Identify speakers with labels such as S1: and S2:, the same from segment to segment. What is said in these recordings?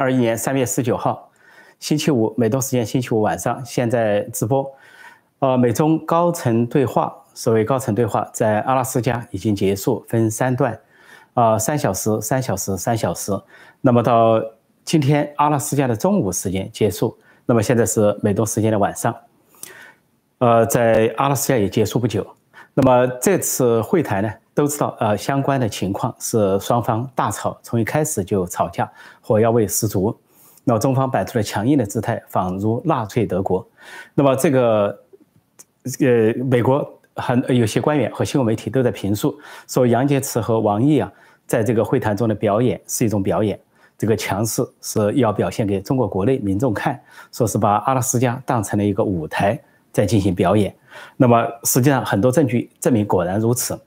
S1: 二一年三月十九号，星期五，美东时间星期五晚上，现在直播。呃，美中高层对话，所谓高层对话，在阿拉斯加已经结束，分三段，啊，三小时、三小时、三小时。那么到今天阿拉斯加的中午时间结束，那么现在是美东时间的晚上。呃，在阿拉斯加也结束不久。那么这次会谈呢，都知道，呃，相关的情况是双方大吵，从一开始就吵架，火药味十足。那么中方摆出了强硬的姿态，仿如纳粹德国。那么这个。呃，美国很有些官员和新闻媒体都在评述说，杨洁篪和王毅啊，在这个会谈中的表演是一种表演，这个强势是要表现给中国国内民众看，说是把阿拉斯加当成了一个舞台在进行表演。那么实际上很多证据证明果然如此，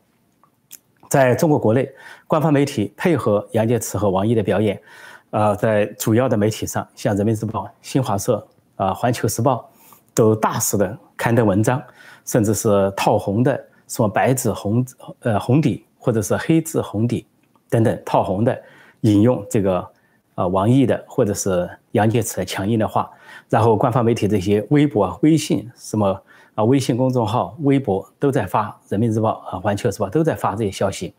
S1: 在中国国内，官方媒体配合杨洁篪和王毅的表演，呃，在主要的媒体上，像人民日报、新华社、啊环球时报。都大肆的刊登文章，甚至是套红的，什么白纸红呃红底，或者是黑字红底等等套红的，引用这个啊王毅的或者是杨洁篪的强硬的话，然后官方媒体这些微博、微信什么啊微信公众号、微博都在发，《人民日报》啊、《环球时报》都在发这些消息，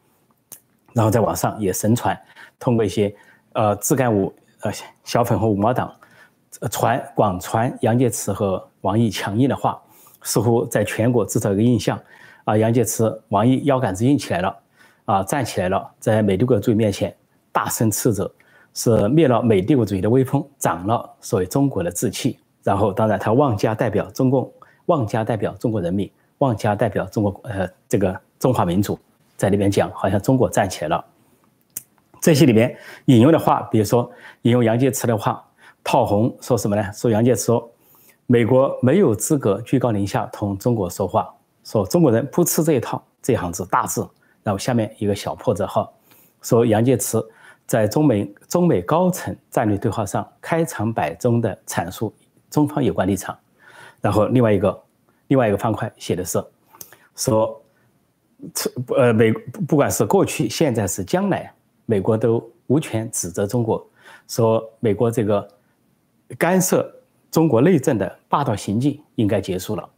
S1: 然后在网上也神传，通过一些呃自干五呃小粉红五毛党。传广传杨洁篪和王毅强硬的话，似乎在全国制造一个印象，啊，杨洁篪、王毅腰杆子硬起来了，啊，站起来了，在美帝国主义面前大声斥责，是灭了美帝国主义的威风，长了所谓中国的志气。然后，当然他妄加代表中共，妄加代表中国人民，妄加代表中国呃这个中华民族，在里面讲，好像中国站起来了。这些里面引用的话，比如说引用杨洁篪的话。套红说什么呢？说杨洁篪说，美国没有资格居高临下同中国说话，说中国人不吃这一套。这行字大字，然后下面一个小破折号，说杨洁篪在中美中美高层战略对话上开场白中的阐述中方有关立场。然后另外一个另外一个方块写的是，说，呃美不管是过去、现在是将来，美国都无权指责中国，说美国这个。干涉中国内政的霸道行径应该结束了。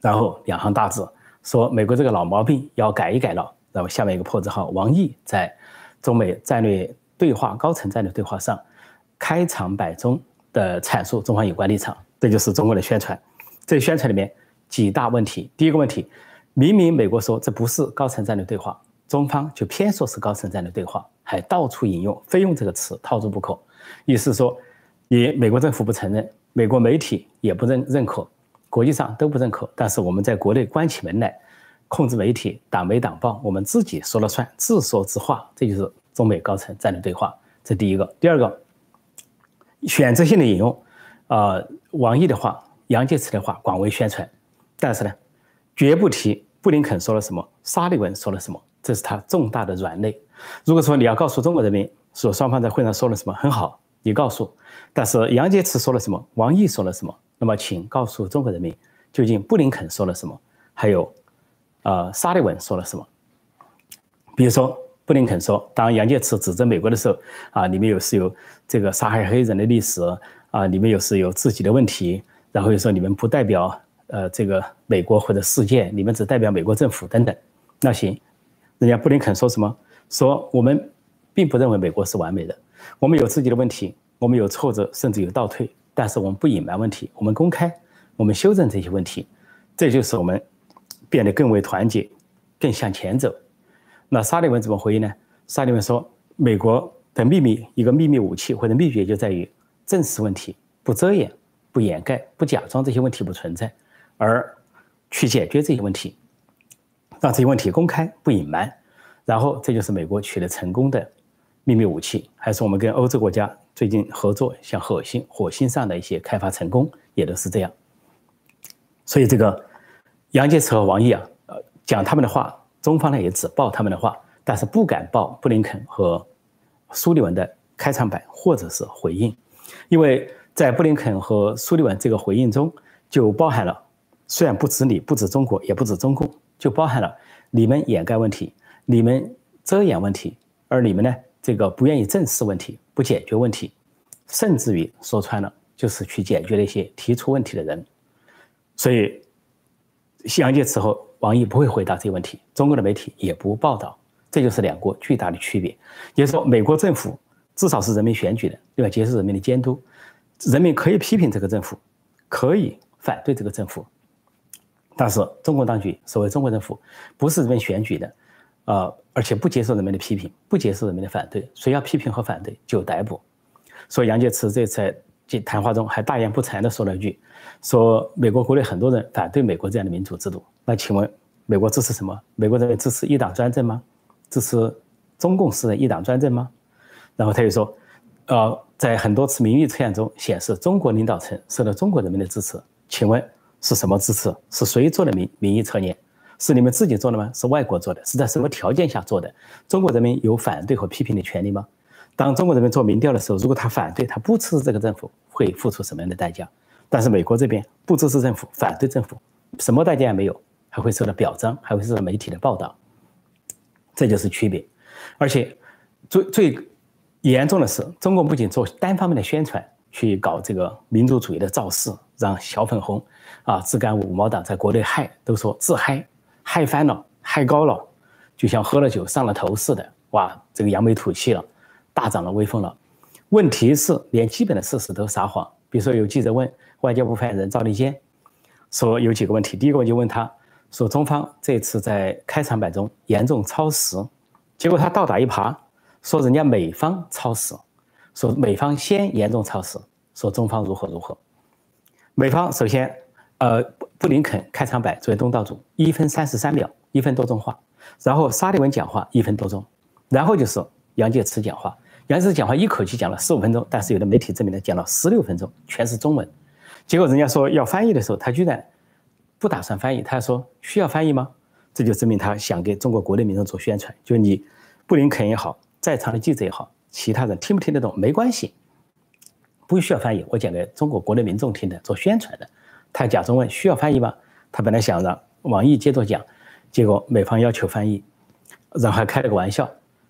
S1: 然后两行大字说：“美国这个老毛病要改一改了。”然后下面一个破字号，王毅在中美战略对话高层战略对话上开场白中的阐述中方有关立场，这就是中国的宣传。这宣传里面几大问题。第一个问题，明明美国说这不是高层战略对话，中方就偏说是高层战略对话，还到处引用，非用这个词，套住不可。意思说。也美国政府不承认，美国媒体也不认认可，国际上都不认可。但是我们在国内关起门来，控制媒体，党媒党报，我们自己说了算，自说自话，这就是中美高层战略对话。这第一个，第二个，选择性的引用，啊，王毅的话，杨洁篪的话，广为宣传，但是呢，绝不提布林肯说了什么，沙利文说了什么，这是他重大的软肋。如果说你要告诉中国人民，说双方在会上说了什么，很好。你告诉，但是杨洁篪说了什么？王毅说了什么？那么，请告诉中国人民，究竟布林肯说了什么？还有，呃，沙利文说了什么？比如说，布林肯说，当杨洁篪指责美国的时候，啊，里面有是有这个杀害黑人的历史，啊，你们有是有自己的问题，然后又说你们不代表呃这个美国或者世界，你们只代表美国政府等等。那行，人家布林肯说什么？说我们并不认为美国是完美的。我们有自己的问题，我们有挫折，甚至有倒退，但是我们不隐瞒问题，我们公开，我们修正这些问题，这就是我们变得更为团结，更向前走。那沙利文怎么回应呢？沙利文说：“美国的秘密，一个秘密武器或者秘诀就在于正视问题，不遮掩、不掩盖、不假装这些问题不存在，而去解决这些问题，让这些问题公开不隐瞒，然后这就是美国取得成功的。”秘密武器，还是我们跟欧洲国家最近合作，像火星、火星上的一些开发成功，也都是这样。所以这个杨洁篪和王毅啊，呃，讲他们的话，中方呢也只报他们的话，但是不敢报布林肯和苏利文的开场白或者是回应，因为在布林肯和苏利文这个回应中，就包含了虽然不止你，不止中国，也不止中共，就包含了你们掩盖问题，你们遮掩问题，而你们呢？这个不愿意正视问题，不解决问题，甚至于说穿了就是去解决那些提出问题的人。所以，杨洁篪和王毅不会回答这个问题，中国的媒体也不报道，这就是两国巨大的区别。也就是说，美国政府至少是人民选举的，对吧？接受人民的监督，人民可以批评这个政府，可以反对这个政府。但是中国当局，所谓中国政府，不是人民选举的，呃，而且不接受人民的批评，不接受人民的反对，谁要批评和反对就逮捕。所以杨洁篪这次在谈话中还大言不惭地说了一句：“说美国国内很多人反对美国这样的民主制度，那请问美国支持什么？美国人支持一党专政吗？支持中共式的一党专政吗？”然后他又说：“呃，在很多次民意测验中显示，中国领导层受到中国人民的支持，请问？”是什么支持？是谁做的民民意测验？是你们自己做的吗？是外国做的？是在什么条件下做的？中国人民有反对和批评的权利吗？当中国人民做民调的时候，如果他反对，他不支持这个政府，会付出什么样的代价？但是美国这边不支持政府，反对政府，什么代价也没有，还会受到表彰，还会受到媒体的报道，这就是区别。而且最最严重的是，中国不仅做单方面的宣传，去搞这个民族主义的造势，让小粉红。啊，自干五毛党在国内嗨，都说自嗨，嗨翻了，嗨高了，就像喝了酒上了头似的。哇，这个扬眉吐气了，大涨了威风了。问题是，连基本的事实都撒谎。比如说，有记者问外交部发言人赵立坚，说有几个问题。第一个问题问他说，中方这次在开场白中严重超时，结果他倒打一耙，说人家美方超时，说美方先严重超时，说中方如何如何。美方首先。呃，布林肯开场白作为东道主，一分三十三秒，一分多钟话。然后沙利文讲话一分多钟，然后就是杨洁篪讲话。杨洁篪讲话一口气讲了十五分钟，但是有的媒体证明他讲了十六分钟，全是中文。结果人家说要翻译的时候，他居然不打算翻译，他说需要翻译吗？这就证明他想给中国国内民众做宣传，就你布林肯也好，在场的记者也好，其他人听不听得懂没关系，不需要翻译，我讲给中国国内民众听的，做宣传的。他假装问需要翻译吗？他本来想让王毅接着讲，结果美方要求翻译，然后还开了个玩笑，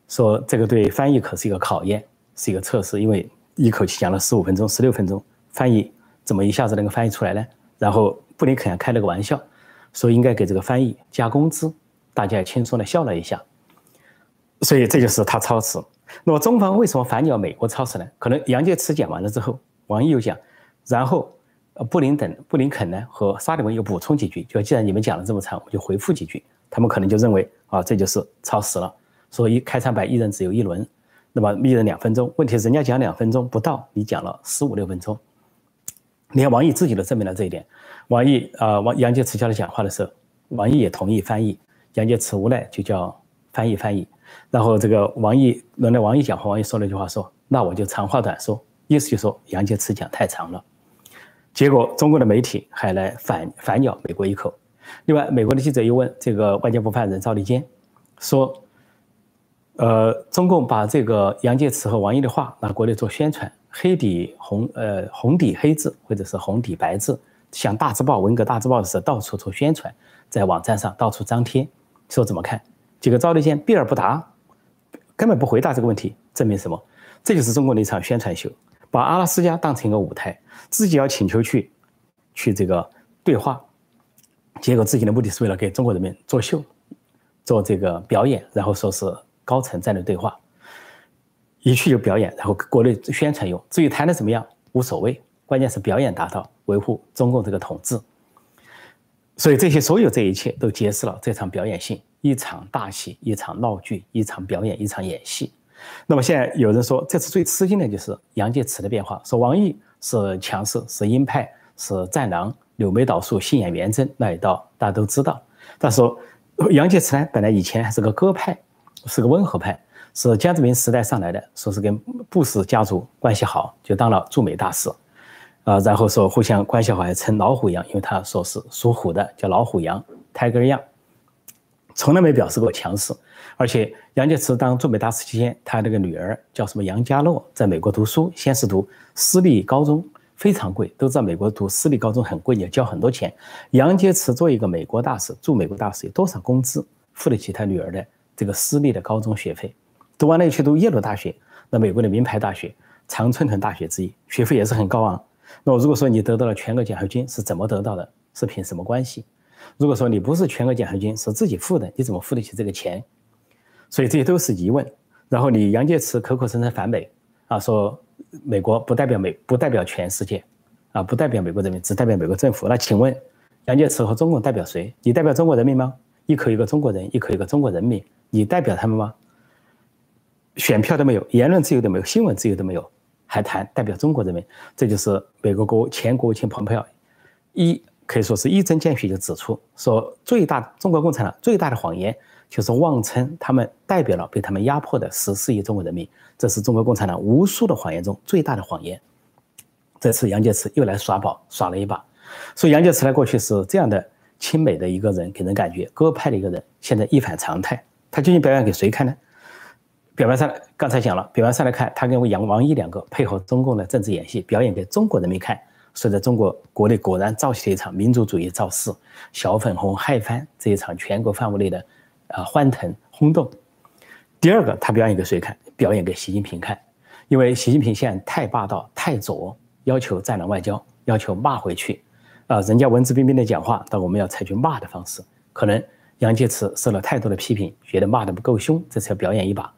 S1: 说这个对翻译可是一个考验，是一个测试，因为一口气讲了十五分钟、十六分钟，翻译怎么一下子能够翻译出来呢？然后布林肯还开了个玩笑，说应该给这个翻译加工资，大家也轻松的笑了一下。所以这就是他超时。那么中方为什么反咬美国超时呢？可能杨洁篪讲完了之后，王毅又讲，然后。布林等布林肯呢和沙利文又补充几句，就既然你们讲了这么长，我就回复几句。他们可能就认为啊，这就是超时了。所以开场白一人只有一轮，那么一人两分钟。问题是人家讲两分钟不到，你讲了十五六分钟。连王毅自己都证明了这一点。王毅啊，王杨洁篪叫他讲话的时候，王毅也同意翻译。杨洁篪无奈就叫翻译翻译。然后这个王毅轮到王毅讲话，王毅说了一句话说：“那我就长话短说。”意思就说杨洁篪讲太长了。结果，中国的媒体还来反反咬美国一口。另外，美国的记者又问这个外交部发言人赵立坚，说：“呃，中共把这个杨洁篪和王毅的话拿国内做宣传，黑底红呃红底黑字或者是红底白字，像大字报、文革大字报的时候到处做宣传，在网站上到处张贴，说怎么看？”结果赵立坚避而不答，根本不回答这个问题，证明什么？这就是中国的一场宣传秀。把阿拉斯加当成一个舞台，自己要请求去，去这个对话，结果自己的目的是为了给中国人民作秀，做这个表演，然后说是高层战略对话，一去就表演，然后国内宣传用。至于谈的怎么样无所谓，关键是表演达到维护中共这个统治。所以这些所有这一切都揭示了这场表演性，一场大戏，一场闹剧，一场表演，一场演戏。那么现在有人说，这次最吃惊的就是杨洁篪的变化，说王毅是强势，是鹰派，是战狼，柳眉倒竖，信仰元贞，那一道大家都知道。但是杨洁篪呢，本来以前还是个鸽派，是个温和派，是江泽民时代上来的，说是跟布什家族关系好，就当了驻美大使，啊，然后说互相关系好，还称老虎羊，因为他说是属虎的，叫老虎羊，Tiger 羊，从来没表示过强势。而且杨洁篪当驻美大使期间，他那个女儿叫什么杨佳洛，在美国读书，先是读私立高中，非常贵，都知道美国读私立高中很贵，要交很多钱。杨洁篪做一个美国大使，驻美国大使有多少工资，付得起他女儿的这个私立的高中学费？读完了去读耶鲁大学，那美国的名牌大学，常春藤大学之一，学费也是很高昂。那如果说你得到了全额奖学金，是怎么得到的？是凭什么关系？如果说你不是全额奖学金，是自己付的，你怎么付得起这个钱？所以这些都是疑问。然后你杨洁篪口口声声反美啊，说美国不代表美，不代表全世界，啊，不代表美国人民，只代表美国政府。那请问杨洁篪和中共代表谁？你代表中国人民吗？一口一个中国人，一口一个中国人民，你代表他们吗？选票都没有，言论自由都没有，新闻自由都没有，还谈代表中国人民？这就是美国国前国务卿蓬佩奥一。可以说是一针见血，就指出说，最大中国共产党最大的谎言就是妄称他们代表了被他们压迫的十四亿中国人民，这是中国共产党无数的谎言中最大的谎言。这次杨洁篪又来耍宝，耍了一把。所以杨洁篪呢，过去是这样的亲美的一个人，给人感觉鸽派的一个人，现在一反常态。他究竟表演给谁看呢？表面上刚才讲了，表面上来看，他跟杨王毅两个配合中共的政治演戏，表演给中国人民看。说在中国国内果然造起了一场民族主义造势，小粉红嗨翻这一场全国范围内的，啊欢腾轰动。第二个，他表演给谁看？表演给习近平看，因为习近平现在太霸道、太左，要求战狼外交，要求骂回去，啊，人家文质彬彬的讲话，但我们要采取骂的方式。可能杨洁篪受了太多的批评，觉得骂的不够凶，这次要表演一把。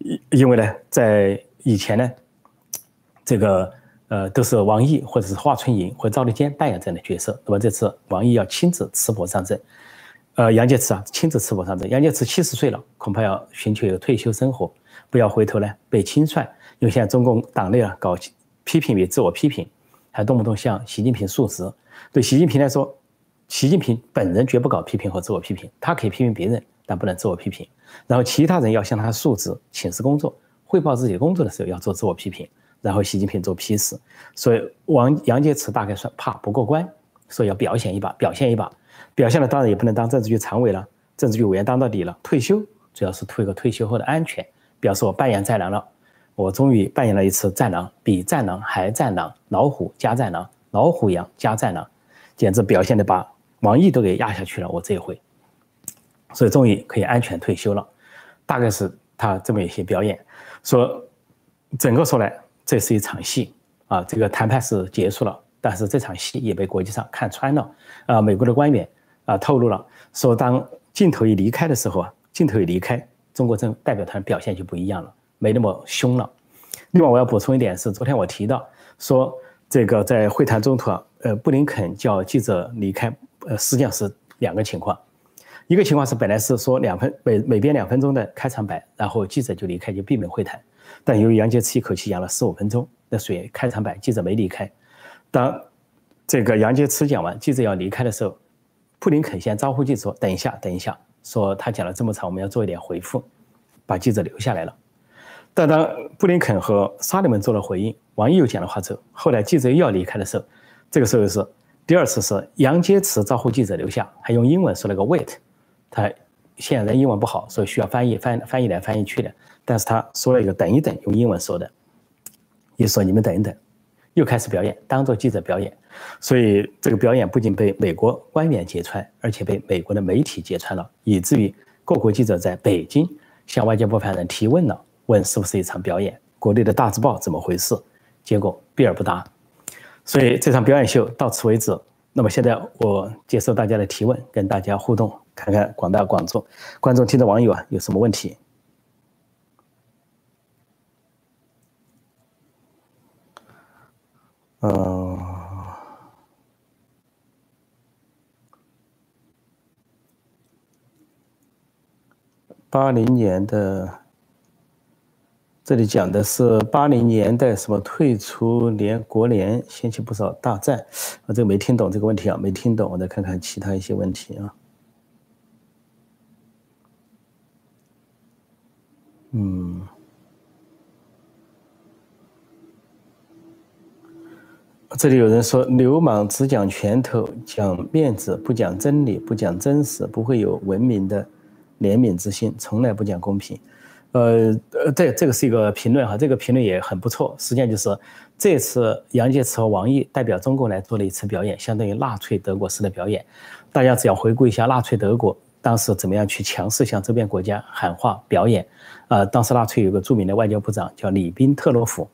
S1: 因因为呢，在以前呢，这个。呃，都是王毅或者是华春莹或赵立坚扮演这样的角色。那么这次王毅要亲自持钵上阵，呃，杨洁篪啊亲自持钵上阵。杨洁篪七十岁了，恐怕要寻求一个退休生活，不要回头呢被清算。因为现在中共党内啊搞批评与自我批评，还动不动向习近平述职。对习近平来说，习近平本人绝不搞批评和自我批评，他可以批评别人，但不能自我批评。然后其他人要向他述职、请示工作、汇报自己工作的时候，要做自我批评。然后习近平做批示，所以王杨洁篪大概算怕不过关，所以要表现一把，表现一把，表现了当然也不能当政治局常委了，政治局委员当到底了，退休主要是图个退休后的安全，表示我扮演战狼了，我终于扮演了一次战狼，比战狼还战狼，老虎加战狼，老虎羊加战狼，简直表现的把王毅都给压下去了，我这一回，所以终于可以安全退休了，大概是他这么一些表演，说整个说来。这是一场戏啊，这个谈判是结束了，但是这场戏也被国际上看穿了啊。美国的官员啊透露了，说当镜头一离开的时候啊，镜头一离开，中国政代表团表现就不一样了，没那么凶了。另外，我要补充一点是，昨天我提到说，这个在会谈中途啊，呃，布林肯叫记者离开，呃，实际上是两个情况，一个情况是本来是说两分每每边两分钟的开场白，然后记者就离开，就闭门会谈。但由于杨洁篪一口气讲了十五分钟，那所以开场白记者没离开。当这个杨洁篪讲完，记者要离开的时候，布林肯先招呼记者说：“等一下，等一下。”说他讲了这么长，我们要做一点回复，把记者留下来了。但当布林肯和沙利文做了回应，王毅又讲了话之后，后来记者又要离开的时候，这个时候是第二次是杨洁篪招呼记者留下，还用英文说了个 “wait”，他现在英文不好，所以需要翻译翻翻译来翻译去的。但是他说了一个“等一等”，用英文说的，意思说你们等一等，又开始表演，当做记者表演。所以这个表演不仅被美国官员揭穿，而且被美国的媒体揭穿了，以至于各国记者在北京向外交部发言人提问了，问是不是一场表演？国内的大字报怎么回事？结果避而不答。所以这场表演秀到此为止。那么现在我接受大家的提问，跟大家互动，看看广大广众、观众、听众、网友啊有什么问题。嗯，八零年的，这里讲的是八零年代什么退出联国联，掀起不少大战，啊，这个没听懂这个问题啊，没听懂，我再看看其他一些问题啊，嗯。这里有人说，流氓只讲拳头，讲面子，不讲真理，不讲真实，不会有文明的怜悯之心，从来不讲公平。呃呃，这这个是一个评论哈，这个评论也很不错。实际上就是这次杨洁篪和王毅代表中国来做了一次表演，相当于纳粹德国式的表演。大家只要回顾一下纳粹德国当时怎么样去强势向周边国家喊话表演？啊，当时纳粹有个著名的外交部长叫里宾特洛甫，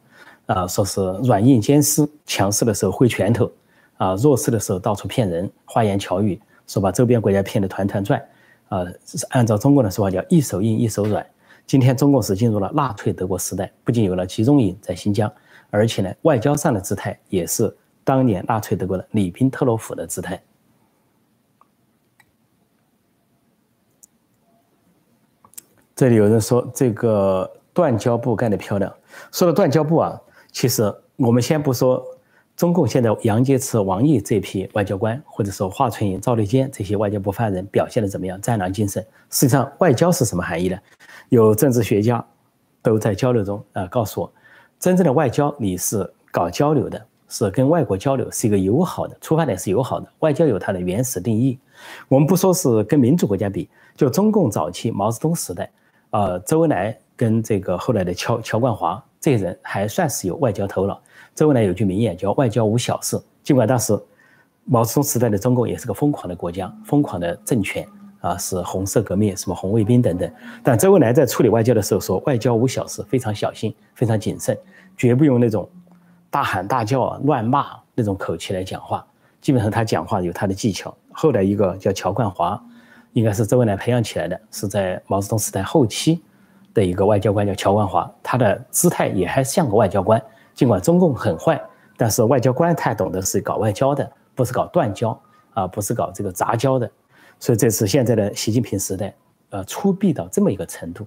S1: 啊，说是软硬兼施，强势的时候挥拳头，啊，弱势的时候到处骗人，花言巧语，说把周边国家骗得团团转，啊，按照中国的说法叫一手硬一手软。今天中国是进入了纳粹德国时代，不仅有了集中营在新疆，而且呢，外交上的姿态也是当年纳粹德国的里宾特洛甫的姿态。这里有人说这个断交部干得漂亮。说到断交部啊，其实我们先不说中共现在杨洁篪、王毅这批外交官，或者说华春莹、赵立坚这些外交部发言人表现的怎么样，战狼精神。实际上，外交是什么含义呢？有政治学家都在交流中啊告诉我，真正的外交你是搞交流的，是跟外国交流，是一个友好的出发点，是友好的。外交有它的原始定义。我们不说是跟民主国家比，就中共早期毛泽东时代。呃，周恩来跟这个后来的乔乔冠华这些人还算是有外交头脑。周恩来有句名言叫“外交无小事”。尽管当时毛泽东时代的中共也是个疯狂的国家、疯狂的政权啊，是红色革命、什么红卫兵等等。但周恩来在处理外交的时候说：“外交无小事，非常小心，非常谨慎，绝不用那种大喊大叫、啊、乱骂那种口气来讲话。基本上他讲话有他的技巧。”后来一个叫乔冠华。应该是周恩来培养起来的，是在毛泽东时代后期的一个外交官，叫乔冠华。他的姿态也还像个外交官，尽管中共很坏，但是外交官他懂得是搞外交的，不是搞断交啊，不是搞这个杂交的。所以这是现在的习近平时代，呃，粗鄙到这么一个程度，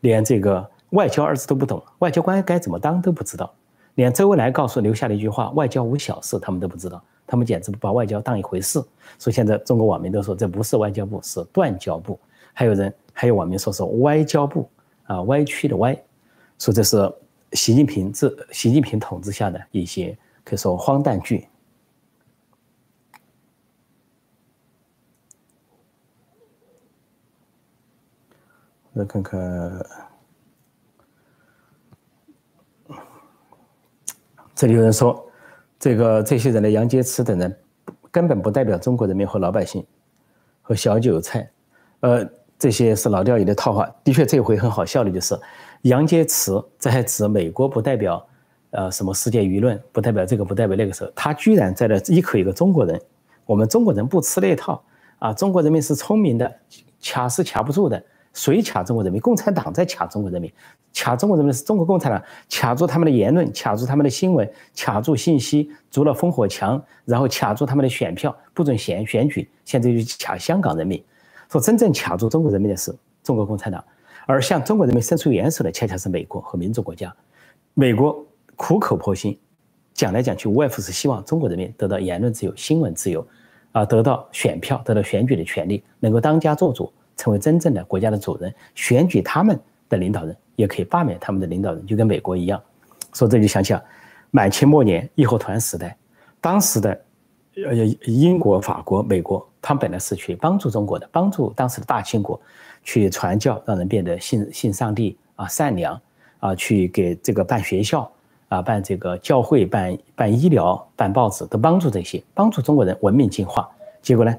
S1: 连这个外交二字都不懂，外交官该怎么当都不知道，连周恩来告诉留下的一句话“外交无小事”，他们都不知道。他们简直不把外交当一回事，所以现在中国网民都说这不是外交部，是断交部。还有人，还有网民说是歪交部，啊，歪曲的歪，说这是习近平治习近平统治下的一些可以说荒诞剧。来看看，这里有人说。这个这些人的杨洁篪等人，根本不代表中国人民和老百姓，和小韭菜，呃，这些是老掉牙的套话。的确，这回很好笑的就是，杨洁篪在指美国不代表，呃，什么世界舆论，不代表这个，不代表那个时候，他居然在那一口一个中国人，我们中国人不吃那套啊，中国人民是聪明的，卡是卡不住的。谁卡中国人民？共产党在卡中国人民，卡中国人民是中国共产党卡住他们的言论，卡住他们的新闻，卡住信息，筑了烽火墙，然后卡住他们的选票，不准选选举。现在就卡香港人民，说真正卡住中国人民的是中国共产党，而向中国人民伸出援手的恰恰是美国和民主国家。美国苦口婆心讲来讲去，无外乎是希望中国人民得到言论自由、新闻自由，啊，得到选票、得到选举的权利，能够当家做主。成为真正的国家的主人，选举他们的领导人，也可以罢免他们的领导人，就跟美国一样。说这就想起满清末年义和团时代，当时的呃英国、法国、美国，他们本来是去帮助中国的，帮助当时的大清国去传教，让人变得信信上帝啊，善良啊，去给这个办学校啊，办这个教会，办办医疗，办报纸，都帮助这些，帮助中国人文明进化。结果呢，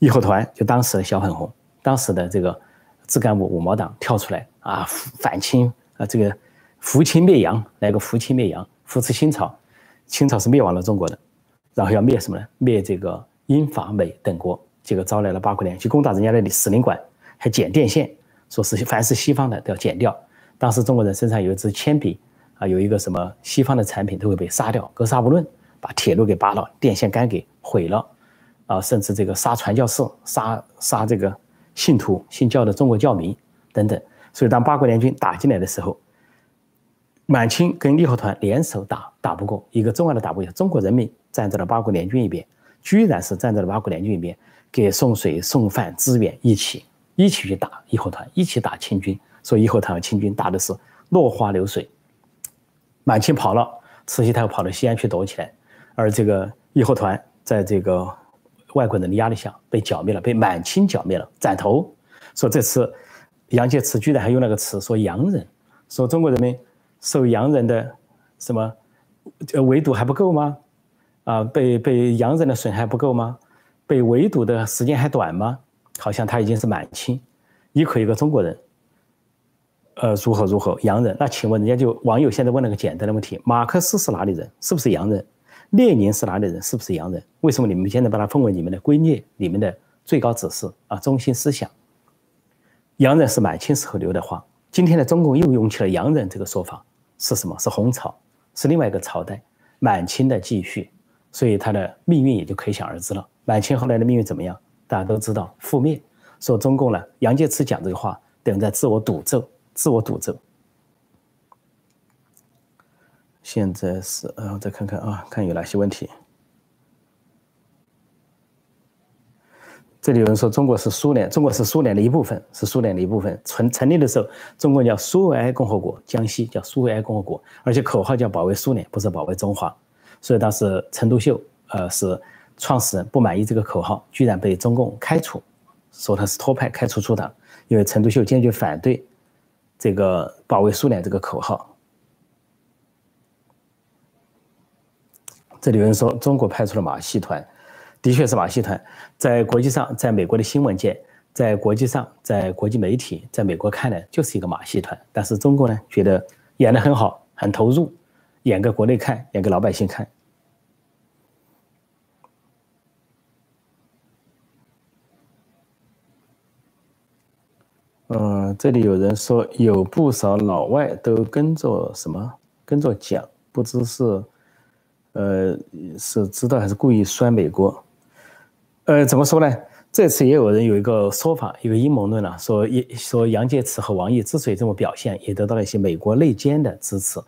S1: 义和团就当时的小粉红。当时的这个自干五五毛党跳出来啊，反清啊，这个扶清灭洋，来个扶清灭洋，扶持清朝，清朝是灭亡了中国的，然后要灭什么呢？灭这个英法美等国，结果招来了八国联军攻打人家的使领馆，还剪电线，说是凡是西方的都要剪掉。当时中国人身上有一支铅笔啊，有一个什么西方的产品都会被杀掉，格杀勿论，把铁路给扒了，电线杆给毁了，啊，甚至这个杀传教士，杀杀这个。信徒、信教的中国教民等等，所以当八国联军打进来的时候，满清跟义和团联手打，打不过，一个重要的打不过，中国人民站在了八国联军一边，居然是站在了八国联军一边，给送水、送饭、支援，一起一起去打义和团，一起打清军，所以义和团和清军打的是落花流水。满清跑了，慈禧太后跑到西安去躲起来，而这个义和团在这个。外国人的压力下被剿灭了，被满清剿灭了，斩头。说这次杨洁篪居然还用那个词说洋人，说中国人民受洋人的什么呃围堵还不够吗？啊，被被洋人的损害不够吗？被围堵的时间还短吗？好像他已经是满清，一口一个中国人，呃，如何如何洋人？那请问人家就网友现在问了个简单的问题：马克思是哪里人？是不是洋人？列宁是哪里人？是不是洋人？为什么你们现在把它奉为你们的圭臬、你们的最高指示啊？中心思想？洋人是满清时候留的话，今天的中共又用起了洋人这个说法，是什么？是红朝，是另外一个朝代，满清的继续，所以他的命运也就可想而知了。满清后来的命运怎么样？大家都知道，覆灭。说中共呢，杨洁篪讲这个话，等于在自我赌咒，自我赌咒。现在是，呃，再看看啊，看有哪些问题。这里有人说中国是苏联，中国是苏联的一部分，是苏联的一部分。成成立的时候，中国叫苏维埃共和国，江西叫苏维埃共和国，而且口号叫保卫苏联，不是保卫中华。所以当时陈独秀，呃，是创始人，不满意这个口号，居然被中共开除，说他是托派，开除出党，因为陈独秀坚决反对这个保卫苏联这个口号。这里有人说中国派出了马戏团，的确是马戏团，在国际上，在美国的新闻界，在国际上，在国际媒体，在美国看来就是一个马戏团。但是中国呢，觉得演得很好，很投入，演给国内看，演给老百姓看。嗯，这里有人说有不少老外都跟着什么，跟着讲，不知是。呃，是知道还是故意摔美国？呃，怎么说呢？这次也有人有一个说法，一个阴谋论了，说一说杨洁篪和王毅之所以这么表现，也得到了一些美国内奸的支持，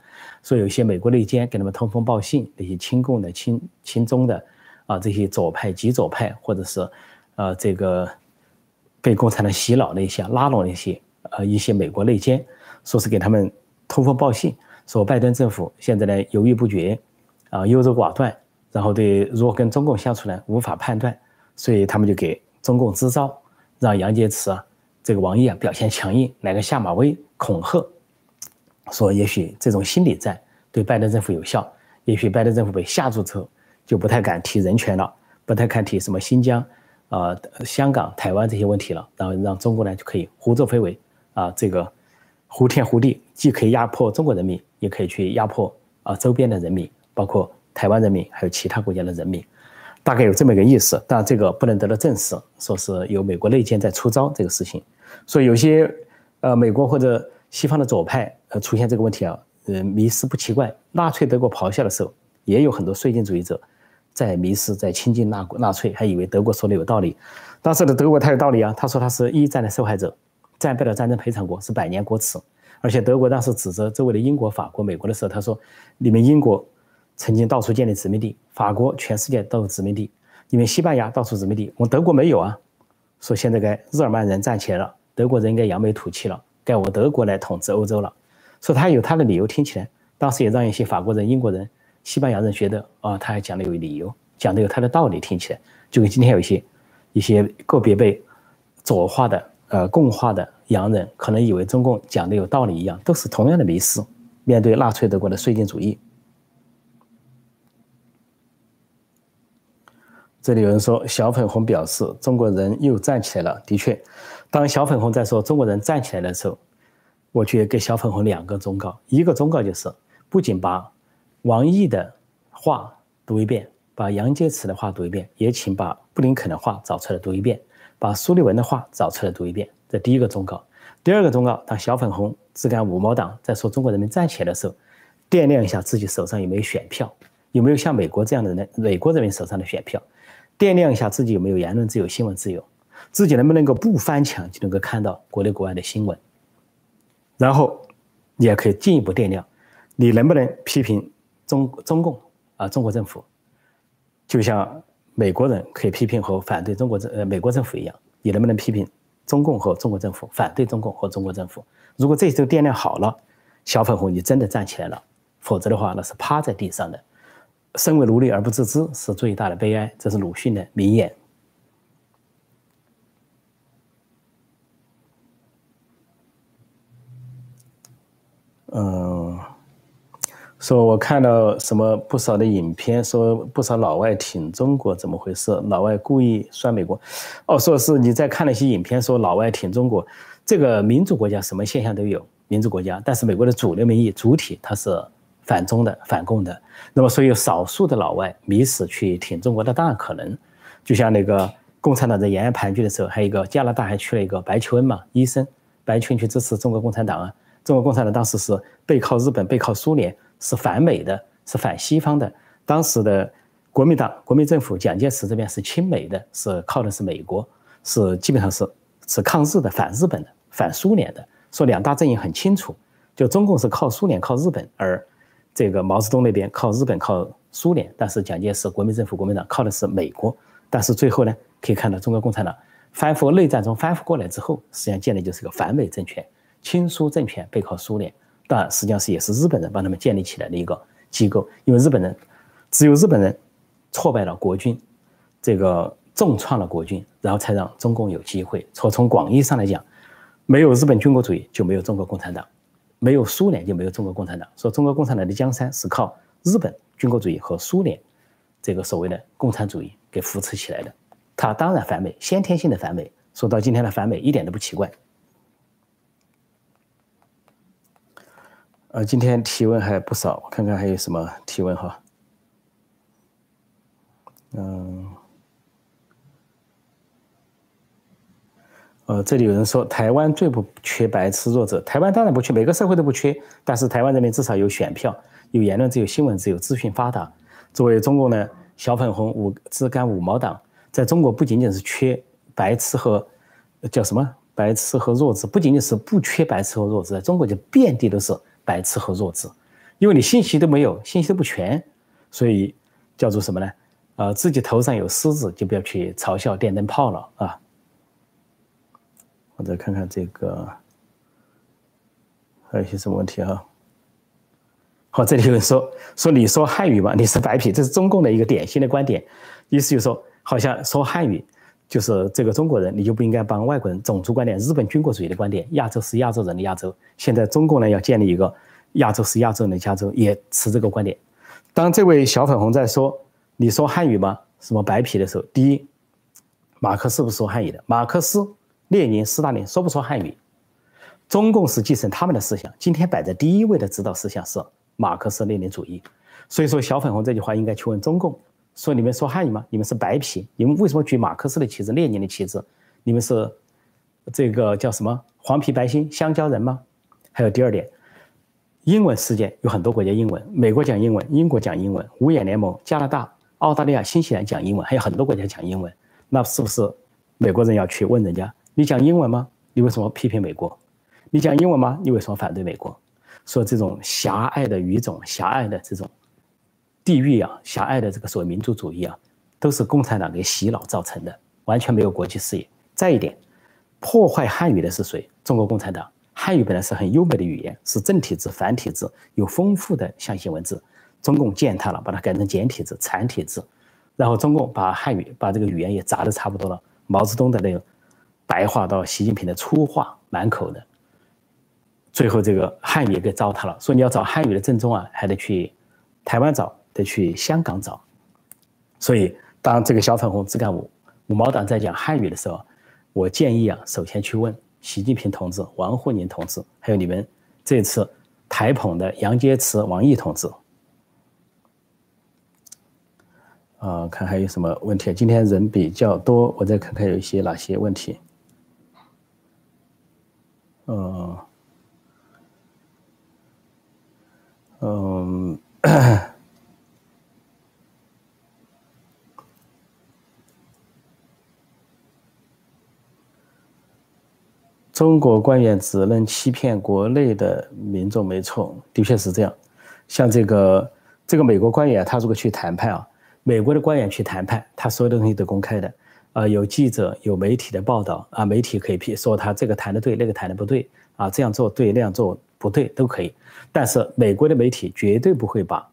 S1: 说有一些美国内奸给他们通风报信，那些亲共的、亲亲中的啊，这些左派、极左派，或者是呃这个被共产党洗脑那些、拉拢那些呃一些美国内奸，说是给他们通风报信，说拜登政府现在呢犹豫不决。啊，优柔寡断，然后对如何跟中共相处呢，无法判断，所以他们就给中共支招，让杨洁篪啊，这个王毅啊表现强硬，来个下马威，恐吓，说也许这种心理战对拜登政府有效，也许拜登政府被吓住之后，就不太敢提人权了，不太敢提什么新疆、啊香港、台湾这些问题了，然后让中国呢就可以胡作非为，啊这个胡天胡地，既可以压迫中国人民，也可以去压迫啊周边的人民。包括台湾人民，还有其他国家的人民，大概有这么一个意思，但这个不能得到证实，说是有美国内奸在出招这个事情。所以有些呃美国或者西方的左派呃出现这个问题啊，呃迷失不奇怪。纳粹德国咆哮的时候，也有很多绥靖主义者在迷失，在亲近纳纳粹，还以为德国说的有道理。当时的德国太有道理啊，他说他是一战的受害者，战败的战争赔偿国，是百年国耻。而且德国当时指责周围的英国、法国、美国的时候，他说你们英国。曾经到处建立殖民地，法国全世界都有殖民地，你们西班牙到处殖民地，我德国没有啊。说现在该日耳曼人站起来了，德国人应该扬眉吐气了，该我德国来统治欧洲了。说他有他的理由，听起来当时也让一些法国人、英国人、西班牙人觉得啊，他还讲的有理由，讲的有他的道理，听起来就跟今天有一些一些个别被左化的、呃共化的洋人可能以为中共讲的有道理一样，都是同样的迷失。面对纳粹德国的绥靖主义。这里有人说，小粉红表示中国人又站起来了。的确，当小粉红在说中国人站起来的时候，我觉得给小粉红两个忠告：一个忠告就是，不仅把王毅的话读一遍，把杨洁篪的话读一遍，也请把布林肯的话找出来读一遍，把苏利文的话找出来读一遍。这第一个忠告。第二个忠告：当小粉红只干五毛党在说中国人民站起来的时候，掂量一下自己手上有没有选票，有没有像美国这样的人，美国人民手上的选票。掂量一下自己有没有言论自由、新闻自由，自己能不能够不翻墙就能够看到国内国外的新闻，然后你也可以进一步掂量，你能不能批评中中共啊中国政府，就像美国人可以批评和反对中国政呃美国政府一样，你能不能批评中共和中国政府，反对中共和中国政府？如果这些都掂量好了，小粉红你真的站起来了，否则的话那是趴在地上的。身为奴隶而不自知是最大的悲哀，这是鲁迅的名言。嗯，说我看到什么不少的影片，说不少老外挺中国，怎么回事？老外故意酸美国？哦，说是你在看那些影片，说老外挺中国，这个民主国家什么现象都有，民主国家，但是美国的主流民意主体它是反中的、反共的。那么，所以有少数的老外迷死去挺中国，的当然可能。就像那个共产党在延安盘踞的时候，还有一个加拿大还去了一个白求恩嘛，医生白求恩去支持中国共产党啊。中国共产党当时是背靠日本，背靠苏联。是反美的，是反西方的。当时的国民党、国民政府、蒋介石这边是亲美的，是靠的是美国，是基本上是是抗日的、反日本的、反苏联的。说两大阵营很清楚，就中共是靠苏联、靠日本，而这个毛泽东那边靠日本、靠苏联。但是蒋介石、国民政府、国民党靠的是美国。但是最后呢，可以看到中国共产党反复内战中反复过来之后，实际上建立就是个反美政权、亲苏政权，背靠苏联。但，实际上是也是日本人帮他们建立起来的一个机构，因为日本人只有日本人挫败了国军，这个重创了国军，然后才让中共有机会。从从广义上来讲，没有日本军国主义就没有中国共产党，没有苏联就没有中国共产党。说中国共产党的江山是靠日本军国主义和苏联这个所谓的共产主义给扶持起来的。他当然反美，先天性的反美，说到今天的反美一点都不奇怪。呃，今天提问还不少，我看看还有什么提问哈。嗯，呃，这里有人说台湾最不缺白痴弱者，台湾当然不缺，每个社会都不缺，但是台湾人民至少有选票，有言论自由、新闻自由、资讯发达。作为中国的小粉红五枝干五毛党，在中国不仅仅是缺白痴和叫什么白痴和弱智，不仅仅是不缺白痴和弱智，在中国就遍地都是。白痴和弱智，因为你信息都没有，信息都不全，所以叫做什么呢？呃，自己头上有虱子，就不要去嘲笑电灯泡了啊！我再看看这个，还有些什么问题哈？好，这里有人说说你说汉语吧，你是白皮，这是中共的一个典型的观点，意思就是说，好像说汉语就是这个中国人，你就不应该帮外国人，种族观点，日本军国主义的观点，亚洲是亚洲人的亚洲。现在中共呢要建立一个亚洲是亚洲人的加州，也持这个观点。当这位小粉红在说你说汉语吗？什么白皮的时候，第一，马克思不说汉语的，马克思、列宁、斯大林说不说汉语？中共是继承他们的思想，今天摆在第一位的指导思想是马克思列宁主义。所以说，小粉红这句话应该去问中共。说你们说汉语吗？你们是白皮，你们为什么举马克思的旗帜、列宁的旗帜？你们是这个叫什么黄皮白心香蕉人吗？还有第二点，英文世界有很多国家英文，美国讲英文，英国讲英文，五眼联盟、加拿大、澳大利亚、新西兰讲英文，还有很多国家讲英文。那是不是美国人要去问人家：你讲英文吗？你为什么批评美国？你讲英文吗？你为什么反对美国？说这种狭隘的语种、狭隘的这种。地域啊，狭隘的这个所谓民族主义啊，都是共产党给洗脑造成的，完全没有国际视野。再一点，破坏汉语的是谁？中国共产党。汉语本来是很优美的语言，是正体字、繁体字，有丰富的象形文字。中共践踏了，把它改成简体字、残体字，然后中共把汉语、把这个语言也砸得差不多了。毛泽东的那个白话到习近平的粗话，满口的，最后这个汉语也给糟蹋了。说你要找汉语的正宗啊，还得去台湾找。得去香港找，所以当这个小粉红自干五五毛党在讲汉语的时候，我建议啊，首先去问习近平同志、王沪宁同志，还有你们这次台捧的杨洁篪、王毅同志。啊，看还有什么问题？今天人比较多，我再看看有一些哪些问题。嗯，嗯。中国官员只能欺骗国内的民众，没错，的确是这样。像这个这个美国官员，他如果去谈判啊，美国的官员去谈判，他所有的东西都公开的，啊，有记者有媒体的报道啊，媒体可以批说他这个谈的对，那个谈的不对啊，这样做对，那样做不对都可以。但是美国的媒体绝对不会把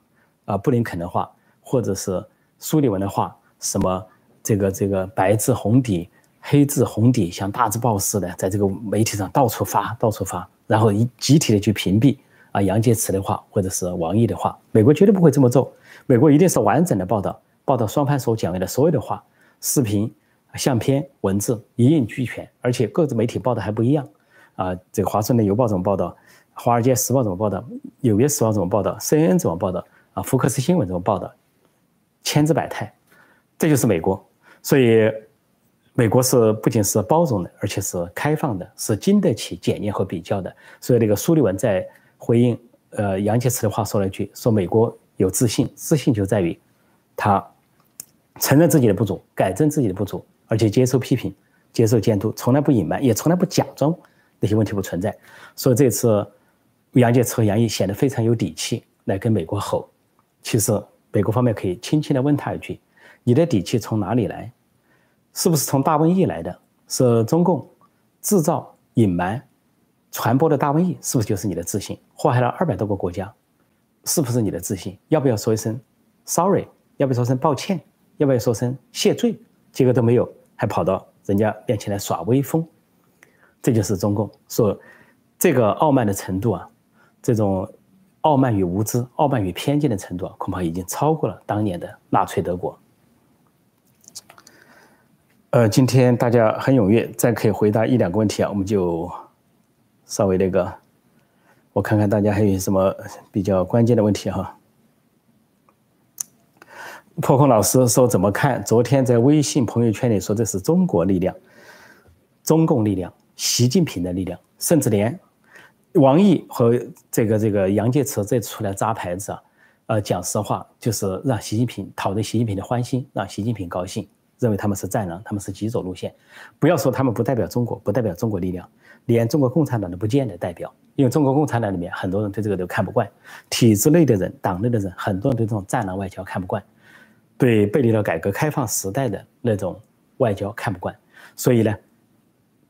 S1: 啊布林肯的话或者是苏利文的话，什么这个这个白字红底。黑字红底像大字报似的，在这个媒体上到处发，到处发，然后一集体的去屏蔽啊杨洁篪的话，或者是王毅的话，美国绝对不会这么做。美国一定是完整的报道，报道双方所讲的所有的话，视频、相片、文字一应俱全，而且各自媒体报道还不一样。啊，这个《华盛顿邮报》怎么报道？《华尔街时报》怎么报道？《纽约时报》怎么报道？CNN 怎么报道？啊，福克斯新闻怎么报道？千姿百态，这就是美国。所以，美国是不仅是包容的，而且是开放的，是经得起检验和比较的。所以，那个苏利文在回应呃杨洁篪的话说了一句：“说美国有自信，自信就在于他承认自己的不足，改正自己的不足，而且接受批评，接受监督，从来不隐瞒，也从来不假装那些问题不存在。”所以这次杨洁篪和杨毅显得非常有底气来跟美国吼。其实，美国方面可以轻轻地问他一句：“你的底气从哪里来？是不是从大瘟疫来的？是中共制造、隐瞒、传播的大瘟疫，是不是就是你的自信？祸害了二百多个国家，是不是你的自信？要不要说一声 sorry？要不要说声抱歉？要不要说声谢罪？结果都没有，还跑到人家面前来耍威风，这就是中共说这个傲慢的程度啊，这种。”傲慢与无知、傲慢与偏见的程度啊，恐怕已经超过了当年的纳粹德国。呃，今天大家很踊跃，再可以回答一两个问题啊，我们就稍微那个，我看看大家还有什么比较关键的问题哈。破空老师说怎么看？昨天在微信朋友圈里说这是中国力量、中共力量、习近平的力量，甚至连。王毅和这个这个杨洁篪这出来扎牌子啊，呃，讲实话就是让习近平讨得习近平的欢心，让习近平高兴，认为他们是战狼，他们是极左路线。不要说他们不代表中国，不代表中国力量，连中国共产党都不见得代表，因为中国共产党里面很多人对这个都看不惯，体制内的人、党内的人，很多人对这种战狼外交看不惯，对背离了改革开放时代的那种外交看不惯，所以呢。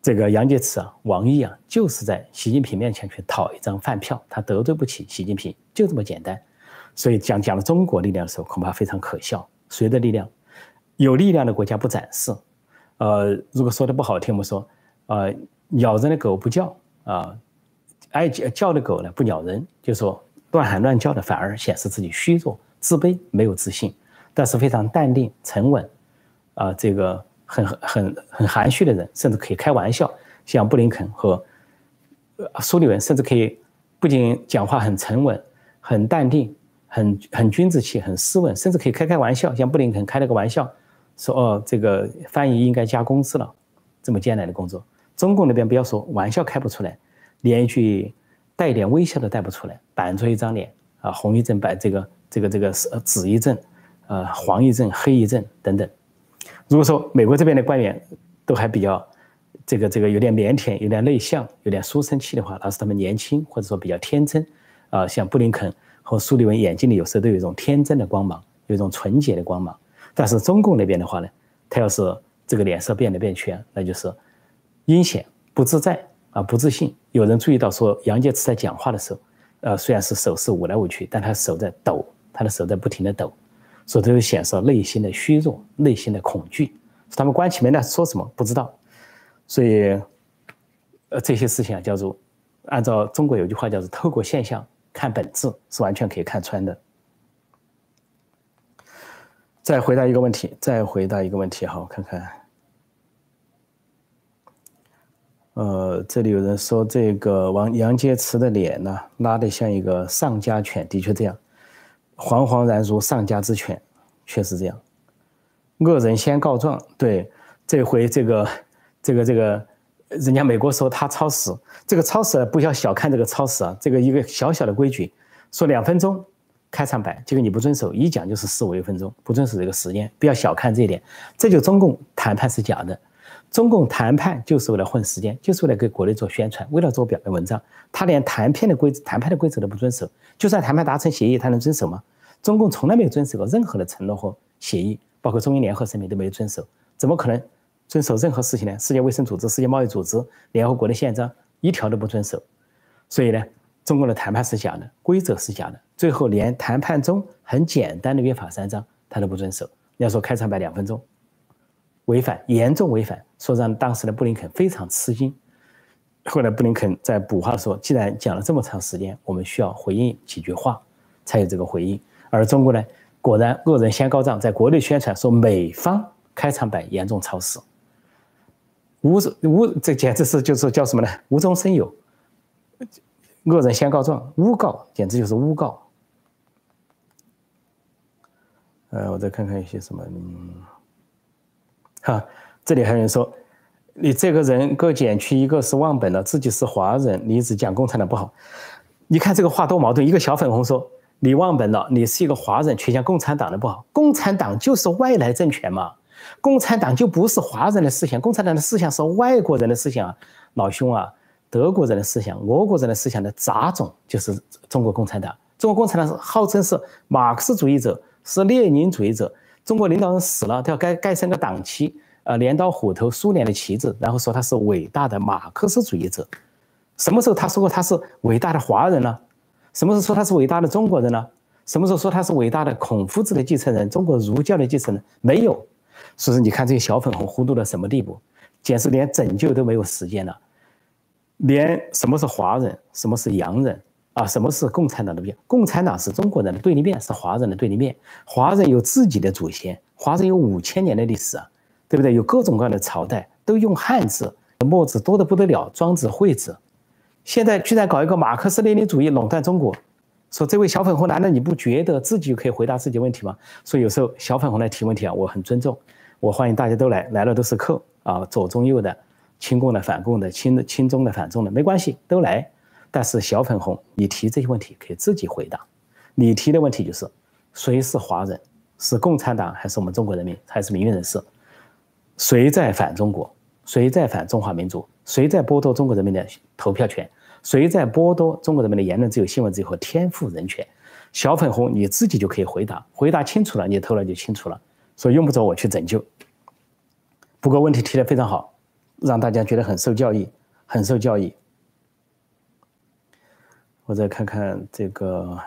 S1: 这个杨洁篪啊，王毅啊，就是在习近平面前去讨一张饭票，他得罪不起习近平，就这么简单。所以讲讲了中国力量的时候，恐怕非常可笑。谁的力量？有力量的国家不展示。呃，如果说的不好听，我们说，呃，咬人的狗不叫啊，爱叫的狗呢不咬人，就说乱喊乱叫的反而显示自己虚弱、自卑、没有自信。但是非常淡定、沉稳，啊，这个。很很很含蓄的人，甚至可以开玩笑，像布林肯和苏利文，甚至可以不仅讲话很沉稳、很淡定、很很君子气、很斯文，甚至可以开开玩笑，像布林肯开了个玩笑，说：“哦，这个翻译应该加工资了，这么艰难的工作。”中共那边不要说玩笑开不出来，连一句带点微笑都带不出来，板着一张脸啊，红一阵白，这个这个这个是紫一阵，呃，黄一阵，黑一阵等等。如果说美国这边的官员都还比较这个这个有点腼腆、有点内向、有点书生气的话，那是他们年轻或者说比较天真啊。像布林肯和苏利文眼睛里有时候都有一种天真的光芒，有一种纯洁的光芒。但是中共那边的话呢，他要是这个脸色变来变去，那就是阴险、不自在啊、不自信。有人注意到说，杨洁篪在讲话的时候，呃，虽然是手势舞来舞去，但他手在抖，他的手在不停的抖。所以都显示内心的虚弱、内心的恐惧。他们关起门来说什么不知道。所以，呃，这些事情啊，叫做按照中国有句话叫做“透过现象看本质”，是完全可以看穿的。再回答一个问题，再回答一个问题，好，我看看。呃，这里有人说这个王杨洁篪的脸呢，拉得像一个丧家犬，的确这样。惶惶然如丧家之犬，确实这样。恶人先告状，对，这回这个，这个，这个，人家美国说他超时，这个超时不要小看这个超时啊，这个一个小小的规矩，说两分钟开场白，结果你不遵守，一讲就是四五六分钟，不遵守这个时间，不要小看这一点，这就中共谈判是假的，中共谈判就是为了混时间，就是为了给国内做宣传，为了做表面文章，他连谈判的规则谈判的规则都不遵守。就算谈判达成协议，他能遵守吗？中共从来没有遵守过任何的承诺和协议，包括中英联合声明都没有遵守，怎么可能遵守任何事情呢？世界卫生组织、世界贸易组织、联合国的宪章一条都不遵守，所以呢，中共的谈判是假的，规则是假的，最后连谈判中很简单的约法三章他都不遵守。你要说开场白两分钟，违反严重违反，说让当时的布林肯非常吃惊。后来布林肯在补话说，既然讲了这么长时间，我们需要回应几句话，才有这个回应。而中国呢，果然恶人先告状，在国内宣传说美方开场白严重超时，无无这简直是就是叫什么呢？无中生有，恶人先告状，诬告简直就是诬告。呃，我再看看一些什么，嗯，哈，这里还有人说，你这个人各减去一个是忘本了，自己是华人，你只讲共产党不好，你看这个话多矛盾。一个小粉红说你忘本了，你是一个华人，却讲共产党的不好，共产党就是外来政权嘛，共产党就不是华人的思想，共产党的思想是外国人的思想，老兄啊，德国人的思想，俄国人的思想的杂种就是中国共产党，中国共产党是号称是马克思主义者。是列宁主义者，中国领导人死了，他要盖盖上个党旗，呃，镰刀虎头，苏联的旗帜，然后说他是伟大的马克思主义者。什么时候他说过他是伟大的华人呢？什么时候说他是伟大的中国人呢？什么时候说他是伟大的孔夫子的继承人，中国儒教的继承人？没有。所以说，你看这些小粉红糊涂到什么地步，简直连拯救都没有时间了，连什么是华人，什么是洋人。啊，什么是共产党的面？共产党是中国人的对立面，是华人的对立面。华人有自己的祖先，华人有五千年的历史啊，对不对？有各种各样的朝代，都用汉字，墨子多得不得了，庄子、惠子。现在居然搞一个马克思列宁主义垄断中国，说这位小粉红，难道你不觉得自己可以回答自己问题吗？所以有时候小粉红来提问题啊，我很尊重，我欢迎大家都来，来了都是客啊，左中右的，亲共的、反共的、亲亲中的、反中的，没关系，都来。但是小粉红，你提这些问题可以自己回答。你提的问题就是：谁是华人？是共产党还是我们中国人民？还是民运人士？谁在反中国？谁在反中华民族？谁在剥夺中国人民的投票权？谁在剥夺中国人民的言论自由、新闻自由和天赋人权？小粉红，你自己就可以回答。回答清楚了，你投了就清楚了。所以用不着我去拯救。不过问题提的非常好，让大家觉得很受教育，很受教育。我再看看这个，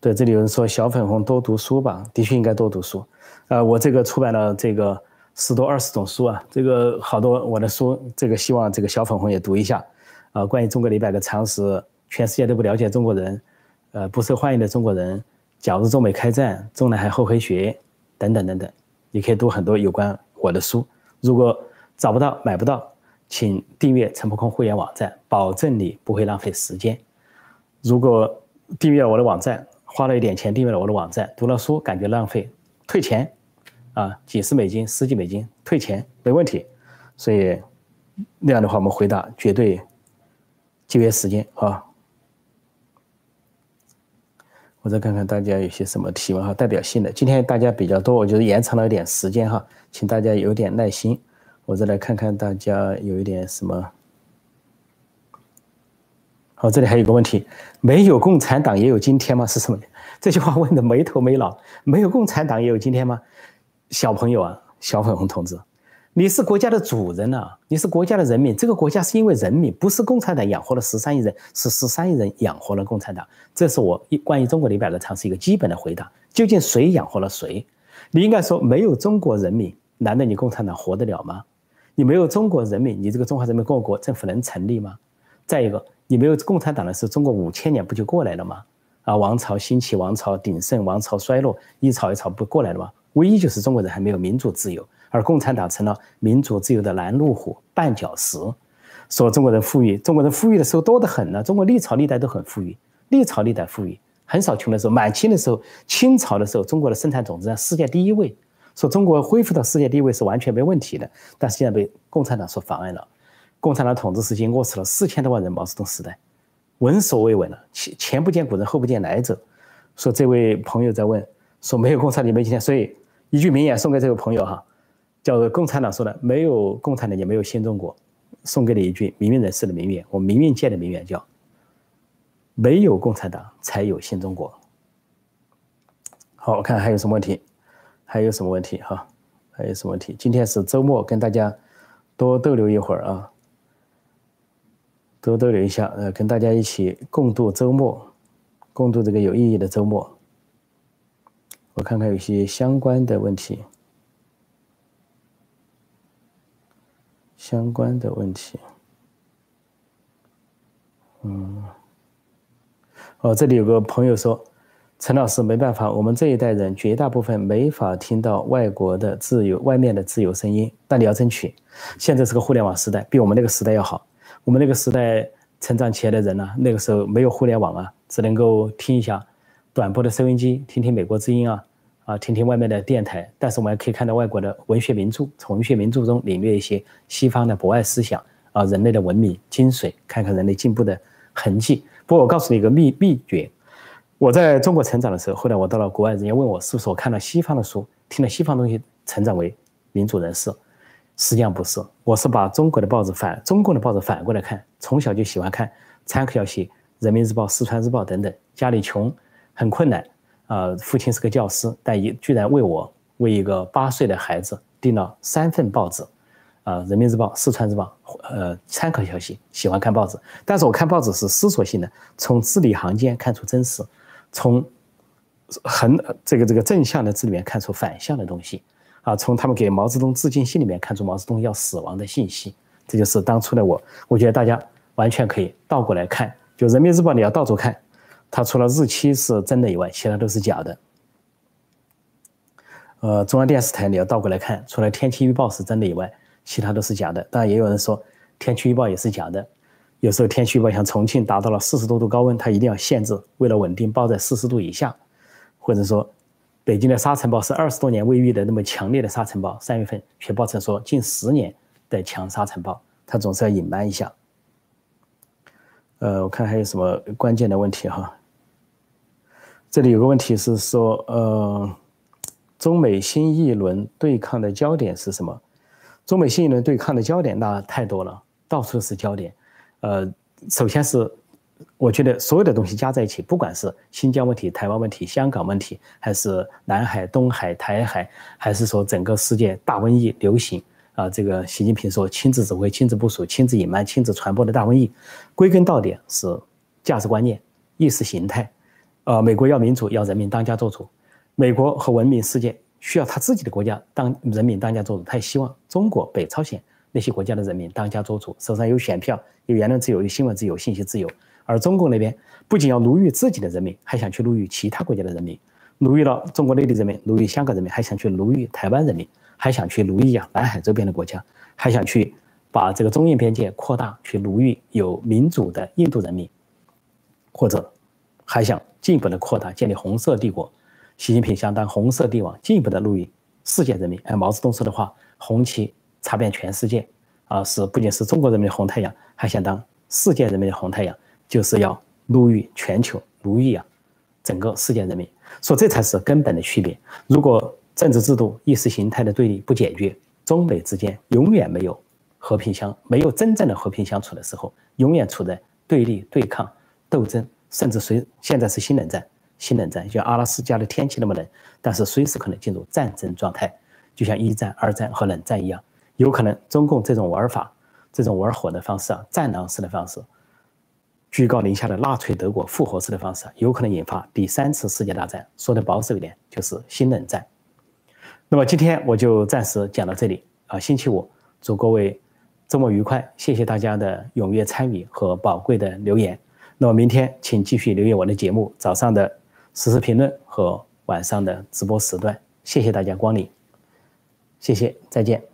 S1: 对，这里有人说小粉红多读书吧，的确应该多读书。呃，我这个出版了这个十多二十种书啊，这个好多我的书，这个希望这个小粉红也读一下。啊，关于中国的一百个常识，全世界都不了解中国人，呃，不受欢迎的中国人，假如中美开战，中南海后黑学等等等等，你可以读很多有关我的书。如果找不到买不到。请订阅陈破空会员网站，保证你不会浪费时间。如果订阅了我的网站，花了一点钱订阅了我的网站，读了书感觉浪费，退钱，啊，几十美金、十几美金退钱没问题。所以那样的话，我们回答绝对节约时间啊。我再看看大家有些什么提问哈，代表性的。今天大家比较多，我就是延长了一点时间哈，请大家有点耐心。我再来看看大家有一点什么。好，这里还有个问题：没有共产党也有今天吗？是什么？这句话问的没头没脑。没有共产党也有今天吗？小朋友啊，小粉红同志，你是国家的主人呐，你是国家的人民。这个国家是因为人民，不是共产党养活了十三亿人，是十三亿人养活了共产党。这是我一关于中国的一百个常识一个基本的回答。究竟谁养活了谁？你应该说，没有中国人民，难道你共产党活得了吗？你没有中国人民，你这个中华人民共和国政府能成立吗？再一个，你没有共产党的时候，中国五千年不就过来了吗？啊，王朝兴起，王朝鼎盛，王朝衰落，一朝一朝不过来了吗？唯一就是中国人还没有民主自由，而共产党成了民主自由的拦路虎、绊脚石。说中国人富裕，中国人富裕的时候多得很呢。中国历朝历代都很富裕，历朝历代富裕，很少穷的时候。满清的时候，清朝的时候，中国的生产总值在世界第一位。说中国恢复到世界地位是完全没问题的，但是现在被共产党所妨碍了。共产党统治时期饿死了四千多万人，毛泽东时代闻所未闻了，前前不见古人，后不见来者。说这位朋友在问，说没有共产党没今天，所以一句名言送给这位朋友哈，叫做共产党说的，没有共产党也没有新中国。送给你一句民运人士的名言，我们民运界的名言叫：没有共产党才有新中国。好，我看还有什么问题。还有什么问题哈？还有什么问题？今天是周末，跟大家多逗留一会儿啊，多逗留一下，呃，跟大家一起共度周末，共度这个有意义的周末。我看看有些相关的问题，相关的问题。嗯，哦，这里有个朋友说，陈老师没办法，我们这一代人绝大部分没法听到外国的自由、外面的自由声音，但你要争取。现在是个互联网时代，比我们那个时代要好。我们那个时代成长起来的人呢，那个时候没有互联网啊，只能够听一下短波的收音机，听听美国之音啊，啊，听听外面的电台。但是我们还可以看到外国的文学名著，从文学名著中领略一些西方的博爱思想啊，人类的文明精髓，看看人类进步的痕迹。不过我告诉你一个秘秘诀，我在中国成长的时候，后来我到了国外，人家问我是不是我看了西方的书，听了西方东西成长为民主人士。实际上不是，我是把中国的报纸反中共的报纸反过来看，从小就喜欢看《参考消息》《人民日报》《四川日报》等等。家里穷，很困难，啊，父亲是个教师，但也居然为我为一个八岁的孩子订了三份报纸，啊，《人民日报》《四川日报》呃，《参考消息》。喜欢看报纸，但是我看报纸是思索性的，从字里行间看出真实，从横这个这个正向的字里面看出反向的东西。啊，从他们给毛泽东致敬信里面看出毛泽东要死亡的信息，这就是当初的我。我觉得大家完全可以倒过来看，就《人民日报》你要倒着看，它除了日期是真的以外，其他都是假的。呃，中央电视台你要倒过来看，除了天气预报是真的以外，其他都是假的。当然也有人说天气预报也是假的，有时候天气预报像重庆达到了四十多度高温，它一定要限制，为了稳定报在四十度以下，或者说。北京的沙尘暴是二十多年未遇的那么强烈的沙尘暴，三月份却报成说近十年的强沙尘暴，它总是要隐瞒一下。呃，我看还有什么关键的问题哈？这里有个问题是说，呃，中美新一轮对抗的焦点是什么？中美新一轮对抗的焦点那太多了，到处是焦点。呃，首先是。我觉得所有的东西加在一起，不管是新疆问题、台湾问题、香港问题，还是南海、东海、台海，还是说整个世界大瘟疫流行啊，这个习近平说亲自指挥、亲自部署、亲自隐瞒、亲自传播的大瘟疫，归根到底是价值观念、意识形态。呃，美国要民主，要人民当家作主。美国和文明世界需要他自己的国家当人民当家作主，他也希望中国、北朝鲜那些国家的人民当家作主，手上有选票、有言论自由、有新闻自由、信息自由。而中共那边不仅要奴役自己的人民，还想去奴役其他国家的人民，奴役了中国内地人民，奴役香港人民，还想去奴役台湾人民，还想去奴役啊南海周边的国家，还想去把这个中印边界扩大，去奴役有民主的印度人民，或者还想进一步的扩大，建立红色帝国。习近平想当红色帝王，进一步的奴役世界人民。而毛泽东说的话，红旗插遍全世界，啊，是不仅是中国人民的红太阳，还想当世界人民的红太阳。就是要奴役全球，奴役啊，整个世界人民，说这才是根本的区别。如果政治制度、意识形态的对立不解决，中美之间永远没有和平相，没有真正的和平相处的时候，永远处在对立、对抗、斗争，甚至随现在是新冷战，新冷战，就阿拉斯加的天气那么冷，但是随时可能进入战争状态，就像一战、二战和冷战一样，有可能中共这种玩法，这种玩火的方式啊，战狼式的方式。居高临下的纳粹德国复活式的方式，有可能引发第三次世界大战。说的保守一点，就是新冷战。那么今天我就暂时讲到这里啊。星期五，祝各位周末愉快，谢谢大家的踊跃参与和宝贵的留言。那么明天请继续留意我的节目，早上的实时评论和晚上的直播时段。谢谢大家光临，谢谢，再见。